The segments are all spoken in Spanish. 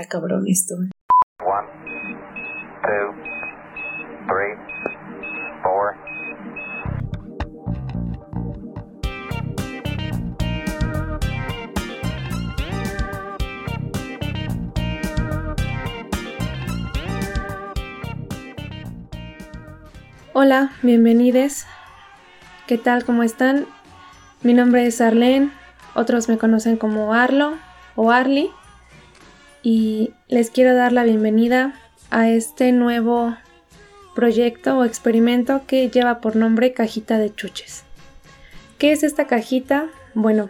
Está cabrón esto. ¿eh? One, two, three, four. Hola, bienvenidos. ¿Qué tal? ¿Cómo están? Mi nombre es Arlene, otros me conocen como Arlo o Arly y les quiero dar la bienvenida a este nuevo proyecto o experimento que lleva por nombre Cajita de Chuches. ¿Qué es esta cajita? Bueno,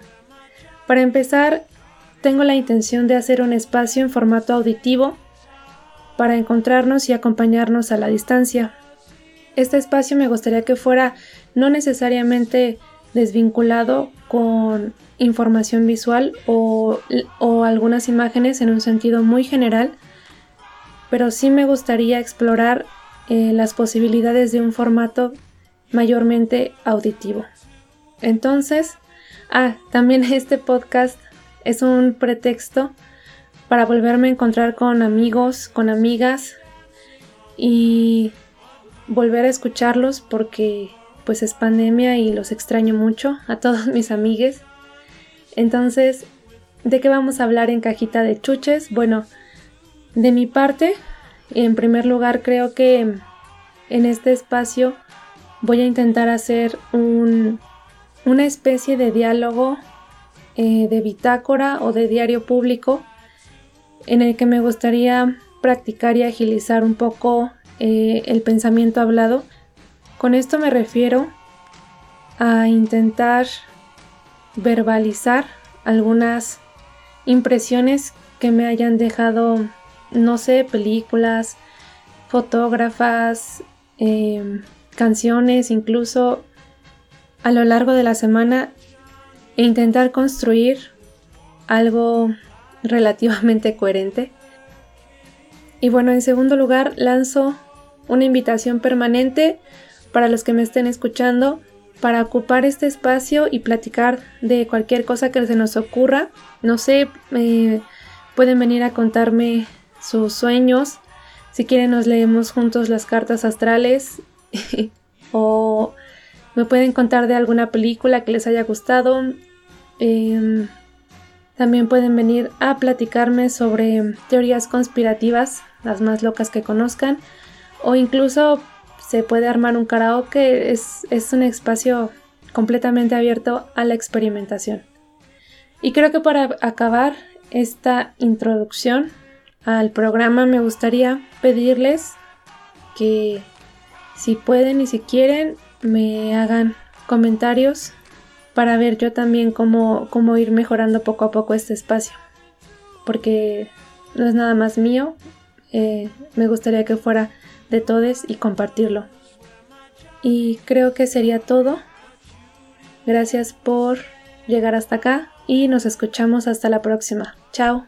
para empezar, tengo la intención de hacer un espacio en formato auditivo para encontrarnos y acompañarnos a la distancia. Este espacio me gustaría que fuera no necesariamente desvinculado con información visual o, algunas imágenes en un sentido muy general, pero sí me gustaría explorar eh, las posibilidades de un formato mayormente auditivo. Entonces, ah, también este podcast es un pretexto para volverme a encontrar con amigos, con amigas y volver a escucharlos porque pues es pandemia y los extraño mucho a todos mis amigues. Entonces, ¿de qué vamos a hablar en cajita de chuches? Bueno, de mi parte, en primer lugar creo que en este espacio voy a intentar hacer un, una especie de diálogo eh, de bitácora o de diario público en el que me gustaría practicar y agilizar un poco eh, el pensamiento hablado. Con esto me refiero a intentar verbalizar algunas impresiones que me hayan dejado, no sé, películas, fotógrafas, em, canciones, incluso a lo largo de la semana e intentar construir algo relativamente coherente. Y bueno, en segundo lugar, lanzo una invitación permanente para los que me estén escuchando para ocupar este espacio y platicar de cualquier cosa que se nos ocurra. No sé, eh, pueden venir a contarme sus sueños. Si quieren nos leemos juntos las cartas astrales o me pueden contar de alguna película que les haya gustado. Em, también pueden venir a platicarme sobre teorías conspirativas, las más locas que conozcan, o incluso se puede armar un karaoke, es, es un espacio completamente abierto a la experimentación. Y creo que para acabar esta introducción al programa me gustaría pedirles que si pueden y si quieren me hagan comentarios para ver yo también cómo, cómo ir mejorando poco a poco este espacio. Porque no es nada más mío, eh, me gustaría que fuera de todos y compartirlo. Y creo que sería todo. Gracias por llegar hasta acá y nos escuchamos hasta la próxima. Chao.